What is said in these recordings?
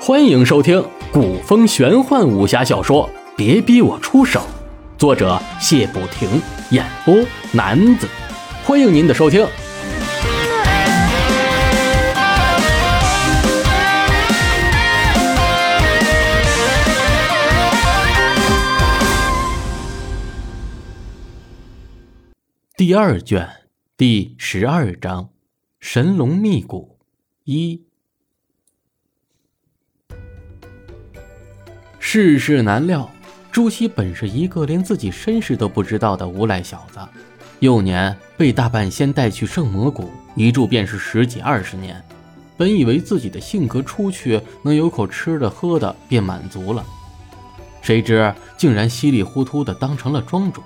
欢迎收听古风玄幻武侠小说《别逼我出手》，作者谢不停，演播男子。欢迎您的收听。第二卷第十二章：神龙秘谷一。世事难料，朱熹本是一个连自己身世都不知道的无赖小子。幼年被大半仙带去圣魔谷，一住便是十几二十年。本以为自己的性格出去能有口吃的喝的便满足了，谁知竟然稀里糊涂的当成了庄主。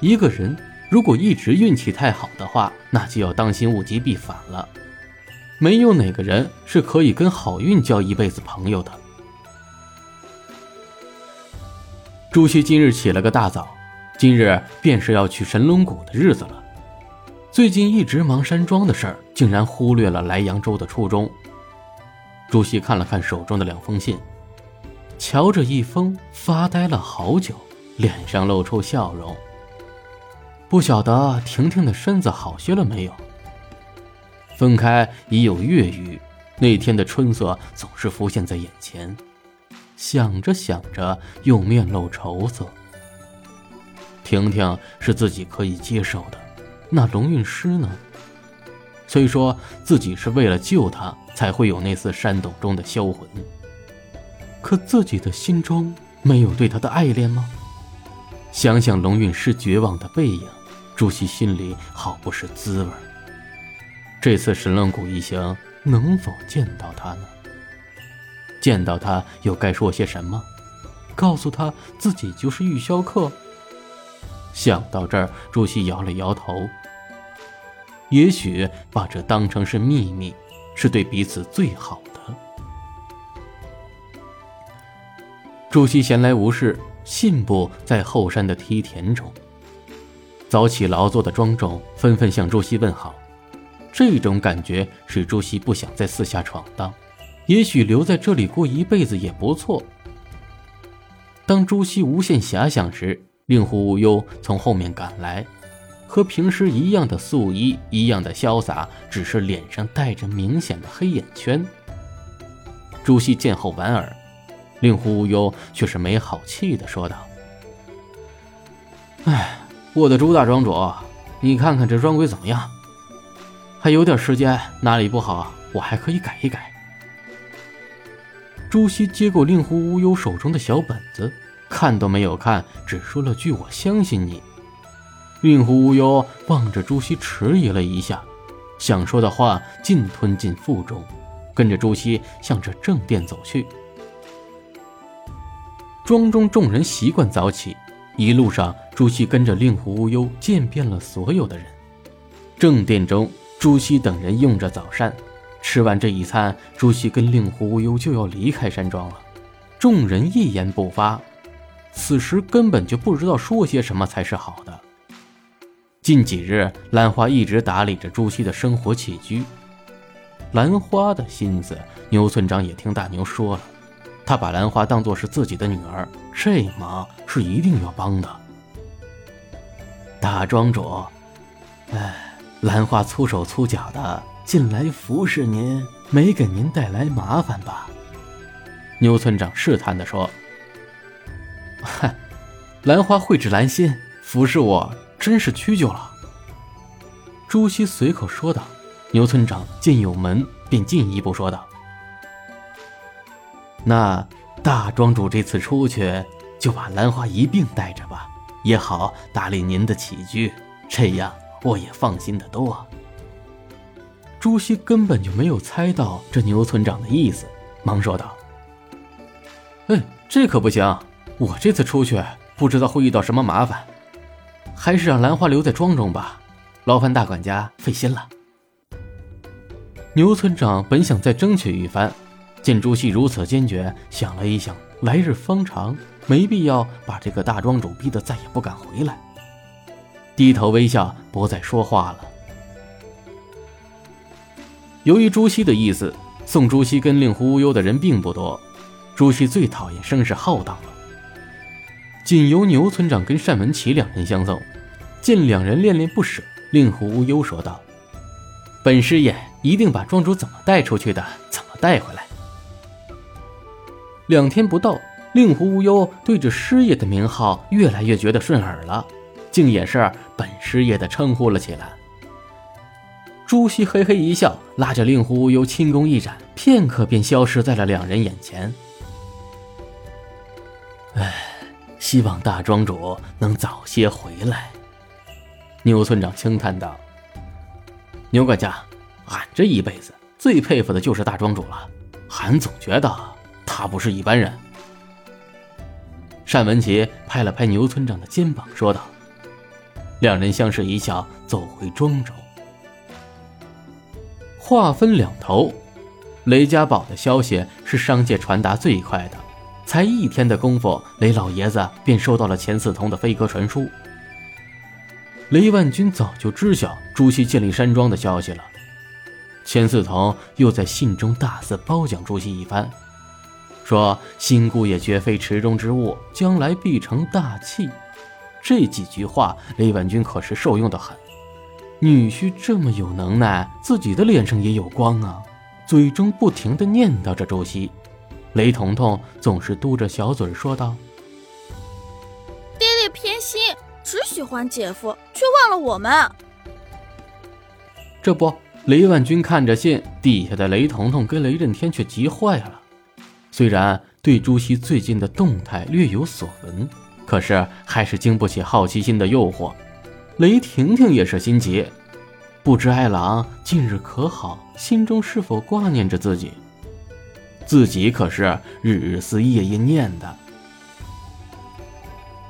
一个人如果一直运气太好的话，那就要当心物极必反了。没有哪个人是可以跟好运交一辈子朋友的。朱熹今日起了个大早，今日便是要去神龙谷的日子了。最近一直忙山庄的事儿，竟然忽略了来扬州的初衷。朱熹看了看手中的两封信，瞧着一封，发呆了好久，脸上露出笑容。不晓得婷婷的身子好些了没有？分开已有月余，那天的春色总是浮现在眼前。想着想着，又面露愁色。婷婷是自己可以接受的，那龙运师呢？虽说自己是为了救他才会有那次山洞中的销魂，可自己的心中没有对他的爱恋吗？想想龙运师绝望的背影，朱熹心里好不是滋味。这次神龙谷一行能否见到他呢？见到他又该说些什么？告诉他自己就是玉霄客。想到这儿，朱熹摇了摇头。也许把这当成是秘密，是对彼此最好的。朱熹闲来无事，信步在后山的梯田中。早起劳作的庄众纷纷向朱熹问好，这种感觉使朱熹不想再四下闯荡。也许留在这里过一辈子也不错。当朱熹无限遐想时，令狐无忧从后面赶来，和平时一样的素衣，一样的潇洒，只是脸上带着明显的黑眼圈。朱熹见后莞尔，令狐无忧却是没好气的说道：“哎，我的朱大庄主，你看看这庄规怎么样？还有点时间，哪里不好，我还可以改一改。”朱熹接过令狐无忧手中的小本子，看都没有看，只说了句“我相信你”。令狐无忧望着朱熹，迟疑了一下，想说的话尽吞进腹中，跟着朱熹向着正殿走去。庄中众人习惯早起，一路上朱熹跟着令狐无忧见遍了所有的人。正殿中，朱熹等人用着早膳。吃完这一餐，朱熹跟令狐无忧就要离开山庄了。众人一言不发，此时根本就不知道说些什么才是好的。近几日，兰花一直打理着朱熹的生活起居。兰花的心思，牛村长也听大牛说了，他把兰花当作是自己的女儿，这忙是一定要帮的。大庄主，哎，兰花粗手粗脚的。近来服侍您，没给您带来麻烦吧？牛村长试探地说：“嗨，兰花蕙质兰心，服侍我真是屈就了。”朱熹随口说道。牛村长见有门，便进一步说道：“那大庄主这次出去，就把兰花一并带着吧，也好打理您的起居，这样我也放心的多。”朱熹根本就没有猜到这牛村长的意思，忙说道：“哎，这可不行！我这次出去不知道会遇到什么麻烦，还是让兰花留在庄中吧。劳烦大管家费心了。”牛村长本想再争取一番，见朱熹如此坚决，想了一想，来日方长，没必要把这个大庄主逼得再也不敢回来，低头微笑，不再说话了。由于朱熹的意思，送朱熹跟令狐无忧的人并不多。朱熹最讨厌声势浩荡了，仅由牛村长跟单文琪两人相送。见两人恋恋不舍，令狐无忧说道：“本师爷一定把庄主怎么带出去的，怎么带回来。”两天不到，令狐无忧对着师爷的名号越来越觉得顺耳了，竟也是本师爷的称呼了起来。朱熹嘿嘿一笑，拉着令狐无忧轻功一展，片刻便消失在了两人眼前。唉，希望大庄主能早些回来。牛村长轻叹道：“牛管家，俺这一辈子最佩服的就是大庄主了。俺总觉得他不是一般人。”单文琪拍了拍牛村长的肩膀，说道：“两人相视一笑，走回庄周。话分两头，雷家堡的消息是商界传达最快的，才一天的功夫，雷老爷子便收到了钱四通的飞鸽传书。”雷万军早就知晓朱熹建立山庄的消息了，钱四同又在信中大肆褒奖朱熹一番，说新姑爷绝非池中之物，将来必成大器。这几句话，雷婉君可是受用的很。女婿这么有能耐，自己的脸上也有光啊，嘴中不停的念叨着朱熹。雷彤彤总是嘟着小嘴说道：“爹爹偏心。”只喜欢姐夫，却忘了我们。这不，雷万军看着信，底下的雷彤彤跟雷震天却急坏了。虽然对朱熹最近的动态略有所闻，可是还是经不起好奇心的诱惑。雷婷婷也是心急，不知爱郎近日可好，心中是否挂念着自己？自己可是日日思夜夜念的。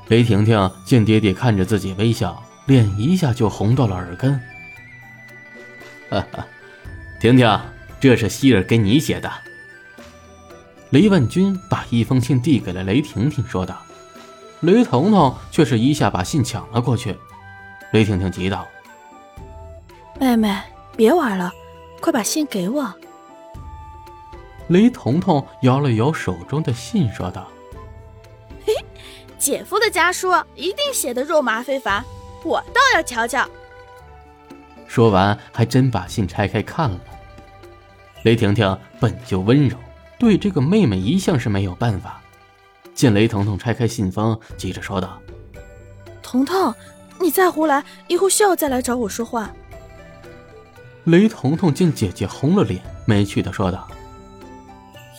雷婷婷见爹爹看着自己微笑，脸一下就红到了耳根。哈哈，婷婷，这是希儿给你写的。雷万军把一封信递给了雷婷婷，说道：“雷彤彤却是一下把信抢了过去。”雷婷婷急道：“妹妹，别玩了，快把信给我。”雷彤彤摇了摇手中的信，说道。嘿姐夫的家书一定写的肉麻非凡，我倒要瞧瞧。说完，还真把信拆开看了。雷婷婷本就温柔，对这个妹妹一向是没有办法。见雷彤彤拆开信封，急着说道：“彤彤，你再胡来，以后需要再来找我说话。”雷彤彤见姐姐红了脸，没趣的说道：“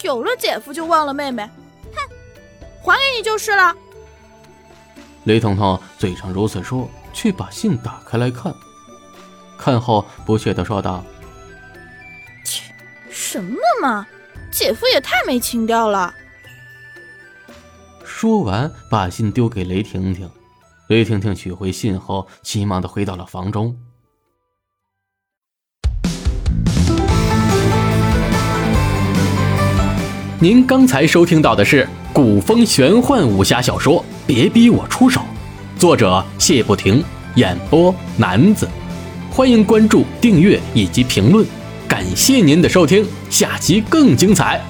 有了姐夫就忘了妹妹，哼，还给你就是了。”雷彤彤嘴上如此说，却把信打开来看，看后不屑的说道：“切，什么嘛，姐夫也太没情调了。”说完，把信丢给雷婷婷。雷婷婷取回信后，急忙的回到了房中。您刚才收听到的是古风玄幻武侠小说。别逼我出手，作者谢不停，演播男子，欢迎关注、订阅以及评论，感谢您的收听，下集更精彩。